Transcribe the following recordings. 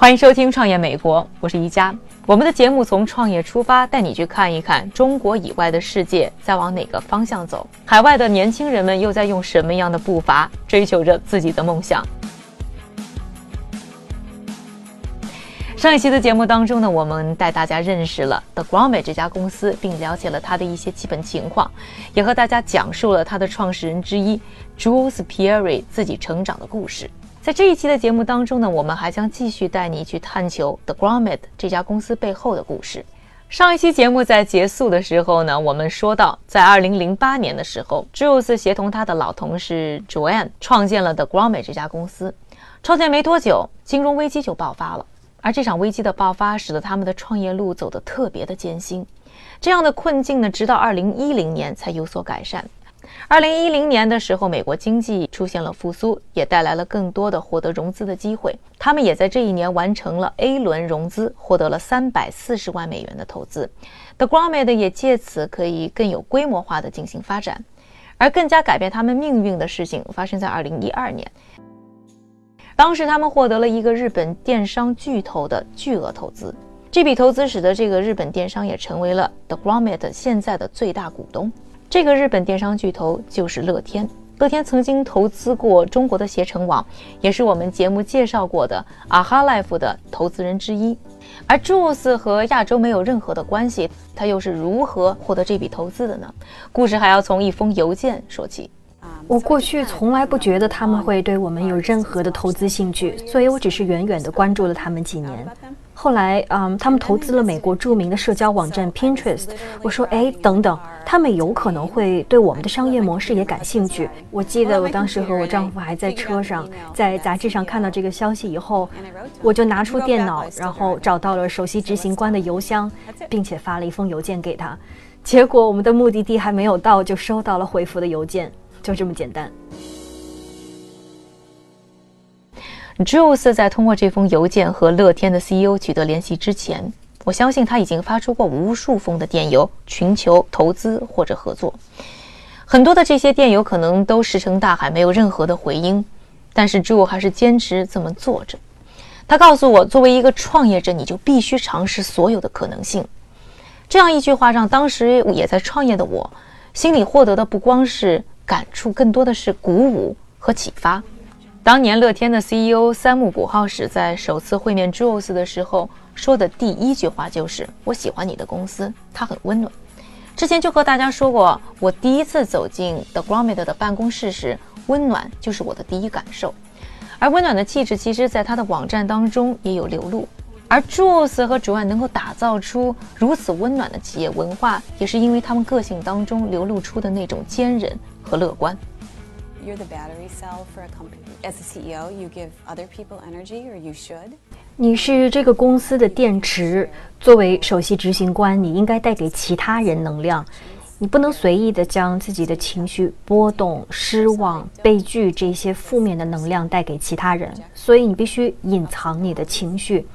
欢迎收听《创业美国》，我是宜佳。我们的节目从创业出发，带你去看一看中国以外的世界在往哪个方向走，海外的年轻人们又在用什么样的步伐追求着自己的梦想。上一期的节目当中呢，我们带大家认识了 The Grommet 这家公司，并了解了它的一些基本情况，也和大家讲述了它的创始人之一 Jules Pierre 自己成长的故事。在这一期的节目当中呢，我们还将继续带你去探求 The Grommet 这家公司背后的故事。上一期节目在结束的时候呢，我们说到，在2008年的时候，Jules 协同他的老同事 Joanne 创建了 The Grommet 这家公司。创建没多久，金融危机就爆发了，而这场危机的爆发使得他们的创业路走得特别的艰辛。这样的困境呢，直到2010年才有所改善。二零一零年的时候，美国经济出现了复苏，也带来了更多的获得融资的机会。他们也在这一年完成了 A 轮融资，获得了三百四十万美元的投资。The Grommet 也借此可以更有规模化的进行发展。而更加改变他们命运的事情发生在二零一二年，当时他们获得了一个日本电商巨头的巨额投资。这笔投资使得这个日本电商也成为了 The Grommet 现在的最大股东。这个日本电商巨头就是乐天。乐天曾经投资过中国的携程网，也是我们节目介绍过的 AHA Life 的投资人之一。而 Jules 和亚洲没有任何的关系，他又是如何获得这笔投资的呢？故事还要从一封邮件说起。我过去从来不觉得他们会对我们有任何的投资兴趣，所以我只是远远地关注了他们几年。后来，嗯，他们投资了美国著名的社交网站 Pinterest。我说，哎，等等，他们有可能会对我们的商业模式也感兴趣。我记得我当时和我丈夫还在车上，在杂志上看到这个消息以后，我就拿出电脑，然后找到了首席执行官的邮箱，并且发了一封邮件给他。结果我们的目的地还没有到，就收到了回复的邮件，就这么简单。Jules 在通过这封邮件和乐天的 CEO 取得联系之前，我相信他已经发出过无数封的电邮，寻求投资或者合作。很多的这些电邮可能都石沉大海，没有任何的回音。但是 Jules 还是坚持这么做着。他告诉我，作为一个创业者，你就必须尝试所有的可能性。这样一句话让当时也在创业的我，心里获得的不光是感触，更多的是鼓舞和启发。当年乐天的 CEO 三木谷浩史在首次会面 Jules 的时候说的第一句话就是：“我喜欢你的公司，它很温暖。”之前就和大家说过，我第一次走进 The Grommet 的办公室时，温暖就是我的第一感受。而温暖的气质，其实在他的网站当中也有流露。而 Jules 和主案能够打造出如此温暖的企业文化，也是因为他们个性当中流露出的那种坚韧和乐观。You're the battery cell for a company. As a CEO, you give other people energy, or you should. 你是这个公司的电池，作为首席执行官，你应该带给其他人能量。你不能随意的将自己的情绪波动、失望、悲剧这些负面的能量带给其他人，所以你必须隐藏你的情绪。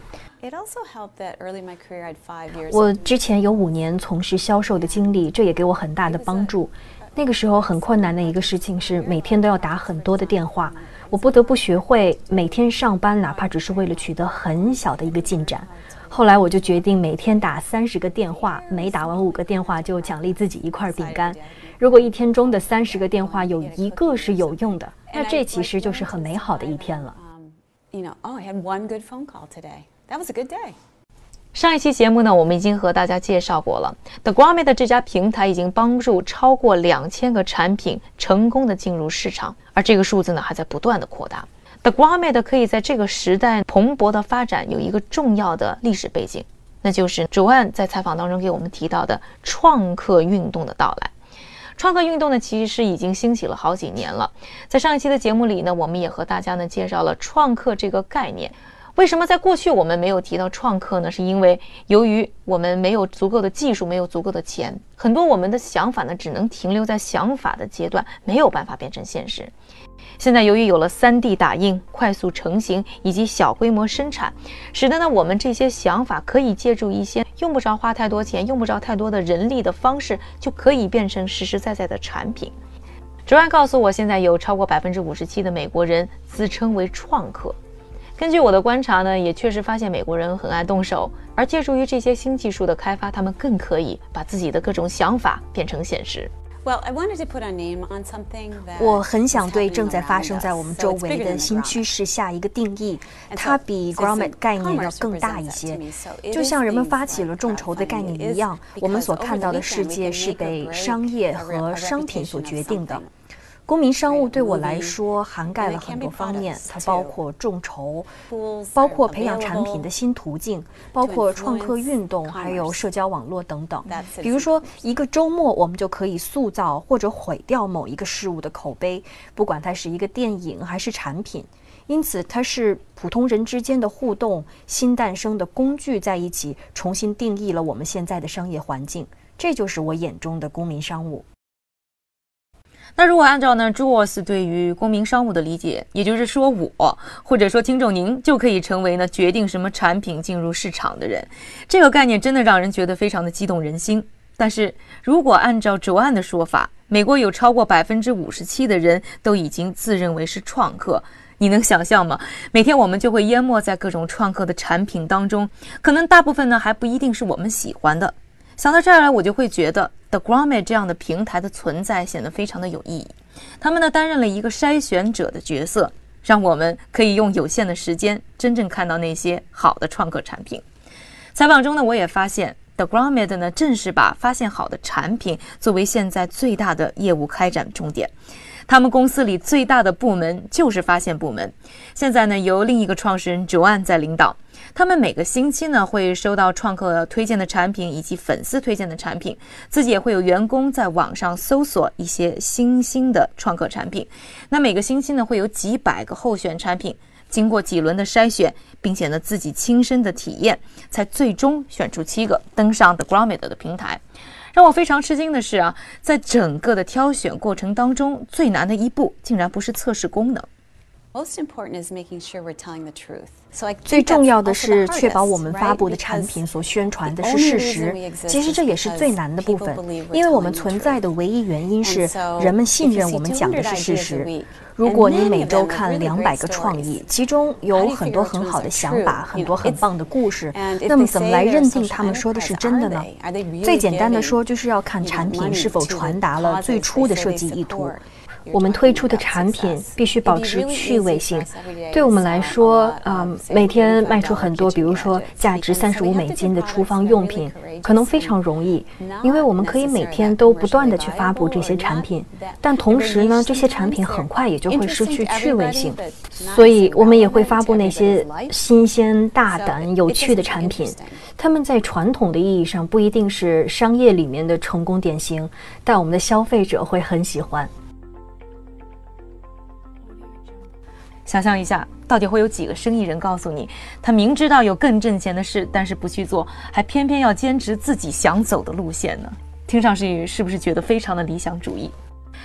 It also helped that early in my career, I had five years. 我之前有五年从事销售的经历，这也给我很大的帮助。那个时候很困难的一个事情是每天都要打很多的电话，我不得不学会每天上班，哪怕只是为了取得很小的一个进展。后来我就决定每天打三十个电话，每打完五个电话就奖励自己一块饼干。如果一天中的三十个电话有一个是有用的，那这其实就是很美好的一天了。You know, oh, I had one good phone call today. That was a good day. 上一期节目呢，我们已经和大家介绍过了，The Grommet 这家平台已经帮助超过两千个产品成功的进入市场，而这个数字呢还在不断的扩大。The Grommet 可以在这个时代蓬勃的发展，有一个重要的历史背景，那就是 Joanne 在采访当中给我们提到的创客运动的到来。创客运动呢，其实是已经兴起了好几年了。在上一期的节目里呢，我们也和大家呢介绍了创客这个概念。为什么在过去我们没有提到创客呢？是因为由于我们没有足够的技术，没有足够的钱，很多我们的想法呢只能停留在想法的阶段，没有办法变成现实。现在由于有了 3D 打印、快速成型以及小规模生产，使得呢我们这些想法可以借助一些用不着花太多钱、用不着太多的人力的方式，就可以变成实实在在的产品。卓安告诉我，现在有超过百分之五十七的美国人自称为创客。根据我的观察呢，也确实发现美国人很爱动手，而借助于这些新技术的开发，他们更可以把自己的各种想法变成现实。我很想对正在发生在我们周围的新趋势下一个定义，它比 Grommet 概念要更大一些。就像人们发起了众筹的概念一样，我们所看到的世界是被商业和商品所决定的。公民商务对我来说涵盖了很多方面，它包括众筹，包括培养产品的新途径，包括创客运动，还有社交网络等等。比如说，一个周末我们就可以塑造或者毁掉某一个事物的口碑，不管它是一个电影还是产品。因此，它是普通人之间的互动，新诞生的工具在一起，重新定义了我们现在的商业环境。这就是我眼中的公民商务。那如果按照呢朱沃斯对于公民商务的理解，也就是说我或者说听众您就可以成为呢决定什么产品进入市场的人，这个概念真的让人觉得非常的激动人心。但是如果按照卓案的说法，美国有超过百分之五十七的人都已经自认为是创客，你能想象吗？每天我们就会淹没在各种创客的产品当中，可能大部分呢还不一定是我们喜欢的。想到这儿来，我就会觉得 The Grommet 这样的平台的存在显得非常的有意义。他们呢担任了一个筛选者的角色，让我们可以用有限的时间真正看到那些好的创客产品。采访中呢，我也发现 The Grommet 呢正是把发现好的产品作为现在最大的业务开展重点。他们公司里最大的部门就是发现部门，现在呢由另一个创始人 Joan 在领导。他们每个星期呢会收到创客推荐的产品以及粉丝推荐的产品，自己也会有员工在网上搜索一些新兴的创客产品。那每个星期呢会有几百个候选产品，经过几轮的筛选，并且呢自己亲身的体验，才最终选出七个登上 The Grommet 的平台。让我非常吃惊的是啊，在整个的挑选过程当中，最难的一步竟然不是测试功能。最重要的是确保我们发布的产品所宣传的是事实。其实这也是最难的部分，因为我们存在的唯一原因是人们信任我们讲的是事实。如果你每周看两百个创意，其中有很多很好的想法，很多很棒的故事，那么怎么来认定他们说的是真的呢？最简单的说，就是要看产品是否传达了最初的设计意图。我们推出的产品必须保持趣味性。对我们来说，啊，每天卖出很多，比如说价值三十五美金的厨房用品，可能非常容易，因为我们可以每天都不断的去发布这些产品。但同时呢，这些产品很快也就会失去趣味性，所以我们也会发布那些新鲜、大胆、有趣的产品。他们在传统的意义上不一定是商业里面的成功典型，但我们的消费者会很喜欢。想象一下，到底会有几个生意人告诉你，他明知道有更挣钱的事，但是不去做，还偏偏要坚持自己想走的路线呢？听上去是不是觉得非常的理想主义？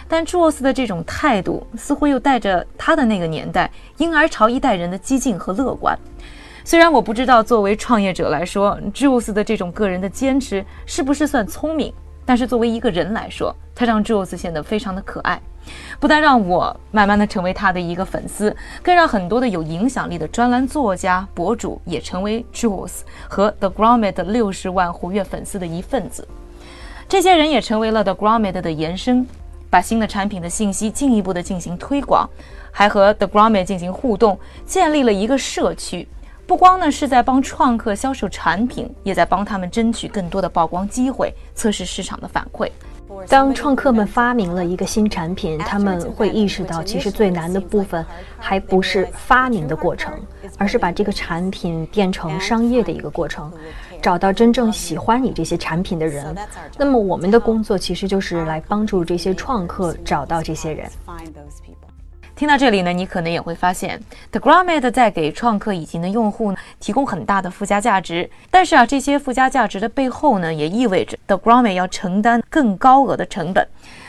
但朱沃斯的这种态度，似乎又带着他的那个年代婴儿潮一代人的激进和乐观。虽然我不知道作为创业者来说，朱沃斯的这种个人的坚持是不是算聪明，但是作为一个人来说，他让朱沃斯显得非常的可爱。不但让我慢慢的成为他的一个粉丝，更让很多的有影响力的专栏作家、博主也成为 Jules 和 The Grommet 六十万活跃粉丝的一份子。这些人也成为了 The Grommet 的延伸，把新的产品的信息进一步的进行推广，还和 The Grommet 进行互动，建立了一个社区。不光呢是在帮创客销售产品，也在帮他们争取更多的曝光机会，测试市场的反馈。当创客们发明了一个新产品，他们会意识到，其实最难的部分还不是发明的过程，而是把这个产品变成商业的一个过程。找到真正喜欢你这些产品的人。那么我们的工作其实就是来帮助这些创客找到这些人。听到这里呢，你可能也会发现，The Grommet 在给创客以及呢用户提供很大的附加价值。但是啊，这些附加价值的背后呢，也意味着 The Grommet 要承担更高额的成本，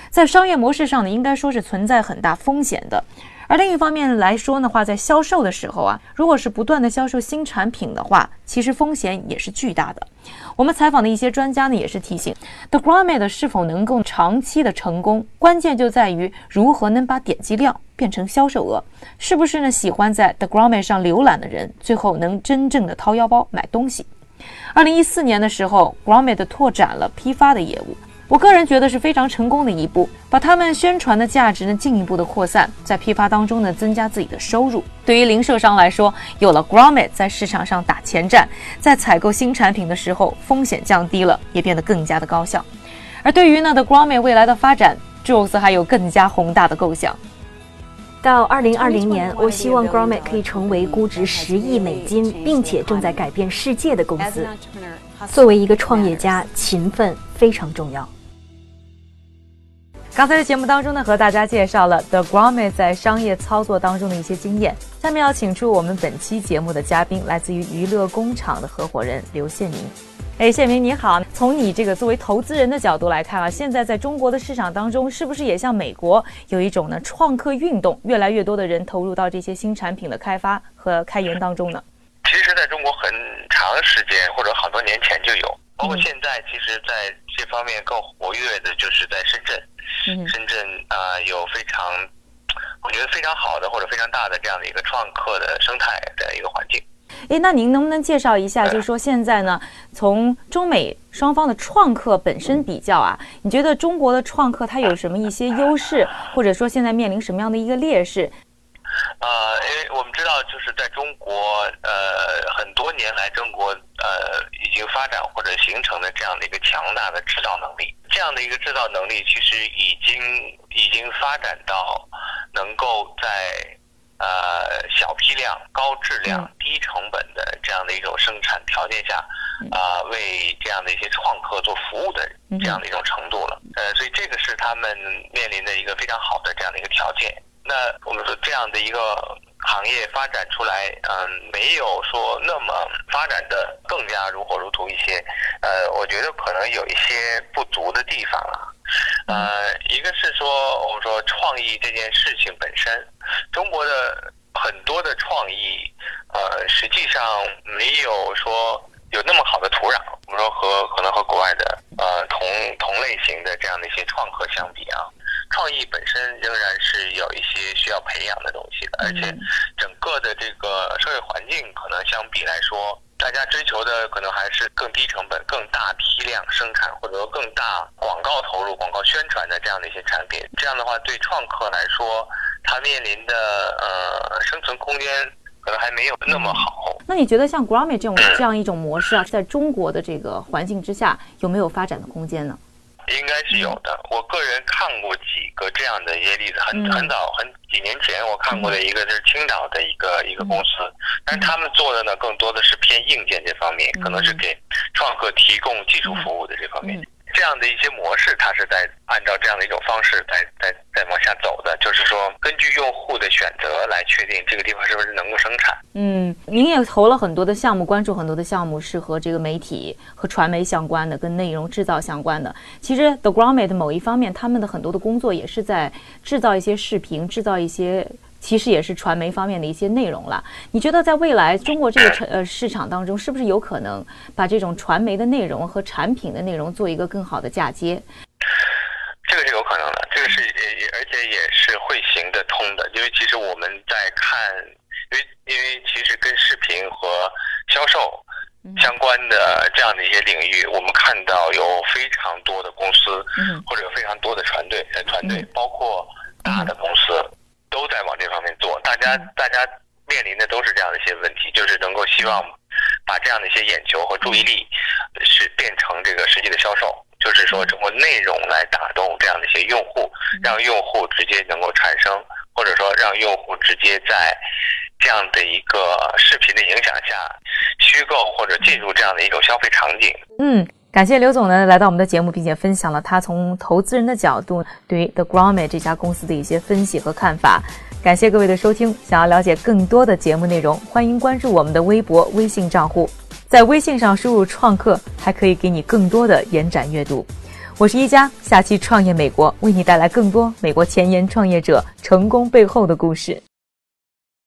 在商业模式上呢，应该说是存在很大风险的。而另一方面来说的话，在销售的时候啊，如果是不断的销售新产品的话，其实风险也是巨大的。我们采访的一些专家呢，也是提醒，The Grommet 是否能够长期的成功，关键就在于如何能把点击量变成销售额，是不是呢？喜欢在 The Grommet 上浏览的人，最后能真正的掏腰包买东西。二零一四年的时候，Grommet 拓展了批发的业务。我个人觉得是非常成功的一步，把他们宣传的价值呢进一步的扩散，在批发当中呢增加自己的收入。对于零售商来说，有了 Grommet 在市场上打前站，在采购新产品的时候风险降低了，也变得更加的高效。而对于呢的 Grommet 未来的发展，Jules 还有更加宏大的构想。到二零二零年，我希望 Grommet 可以成为估值十亿美金，并且正在改变世界的公司。作为一个创业家，勤奋非常重要。刚才的节目当中呢，和大家介绍了 The Grommet 在商业操作当中的一些经验。下面要请出我们本期节目的嘉宾，来自于娱乐工厂的合伙人刘宪明。哎，宪明你好，从你这个作为投资人的角度来看啊，现在在中国的市场当中，是不是也像美国有一种呢创客运动，越来越多的人投入到这些新产品的开发和开研当中呢？其实，在中国很长时间或者好多年前就有，包括现在，其实在这方面更活跃的就是在深圳。深圳啊，有非常，我觉得非常好的或者非常大的这样的一个创客的生态的一个环境。哎，那您能不能介绍一下，就是说现在呢，从中美双方的创客本身比较啊，你觉得中国的创客它有什么一些优势，或者说现在面临什么样的一个劣势？呃，因为我们知道，就是在中国，呃，很多年来，中国呃已经发展或者形成的这样的一个强大的制造能力，这样的一个制造能力，其实已经已经发展到能够在呃小批量、高质量、低成本的这样的一种生产条件下，啊，为这样的一些创客做服务的这样的一种程度了。呃，所以这个是他们面临的一个非常好的这样的一个条件。那我们说这样的一个行业发展出来，嗯，没有说那么发展的更加如火如荼一些，呃，我觉得可能有一些不足的地方了。呃，一个是说我们说创意这件事情本身，中国的很多的创意，呃，实际上没有说有那么好的土壤。我们说和可能和国外的呃同同类型的这样的一些创客相比啊。创意本身仍然是有一些需要培养的东西的，而且整个的这个社会环境可能相比来说，大家追求的可能还是更低成本、更大批量生产，或者说更大广告投入、广告宣传的这样的一些产品。这样的话，对创客来说，他面临的呃生存空间可能还没有那么好。那你觉得像 Grammy 这种这样一种模式啊，在中国的这个环境之下，有没有发展的空间呢？应该是有的。我个人看过几个这样的一些例子，很很早很几年前我看过的一个就是青岛的一个一个公司，但是他们做的呢更多的是偏硬件这方面，可能是给创客提供技术服务的这方面。这样的一些模式，它是在按照这样的一种方式在在在往下走的，就是说根据用户的选择来确定这个地方是不是能够生产。嗯，您也投了很多的项目，关注很多的项目是和这个媒体和传媒相关的，跟内容制造相关的。其实 The Grommet 某一方面，他们的很多的工作也是在制造一些视频，制造一些。其实也是传媒方面的一些内容了。你觉得在未来中国这个呃市场当中，是不是有可能把这种传媒的内容和产品的内容做一个更好的嫁接？这个是有可能的，这个是也而且也是会行得通的。因为其实我们在看，因为因为其实跟视频和销售相关的这样的一些领域，我们看到有非常多的公司，或者有非常多的团队，团队包括大的公司。都在往这方面做，大家大家面临的都是这样的一些问题，就是能够希望把这样的一些眼球和注意力是变成这个实际的销售，就是说通过内容来打动这样的一些用户，让用户直接能够产生，或者说让用户直接在这样的一个视频的影响下，虚构或者进入这样的一种消费场景。嗯，感谢刘总呢来到我们的节目，并且分享了他从投资人的角度对于 The Grommet 这家公司的一些分析和看法。感谢各位的收听，想要了解更多的节目内容，欢迎关注我们的微博、微信账户，在微信上输入“创客”，还可以给你更多的延展阅读。我是一加，下期创业美国为你带来更多美国前沿创业者成功背后的故事。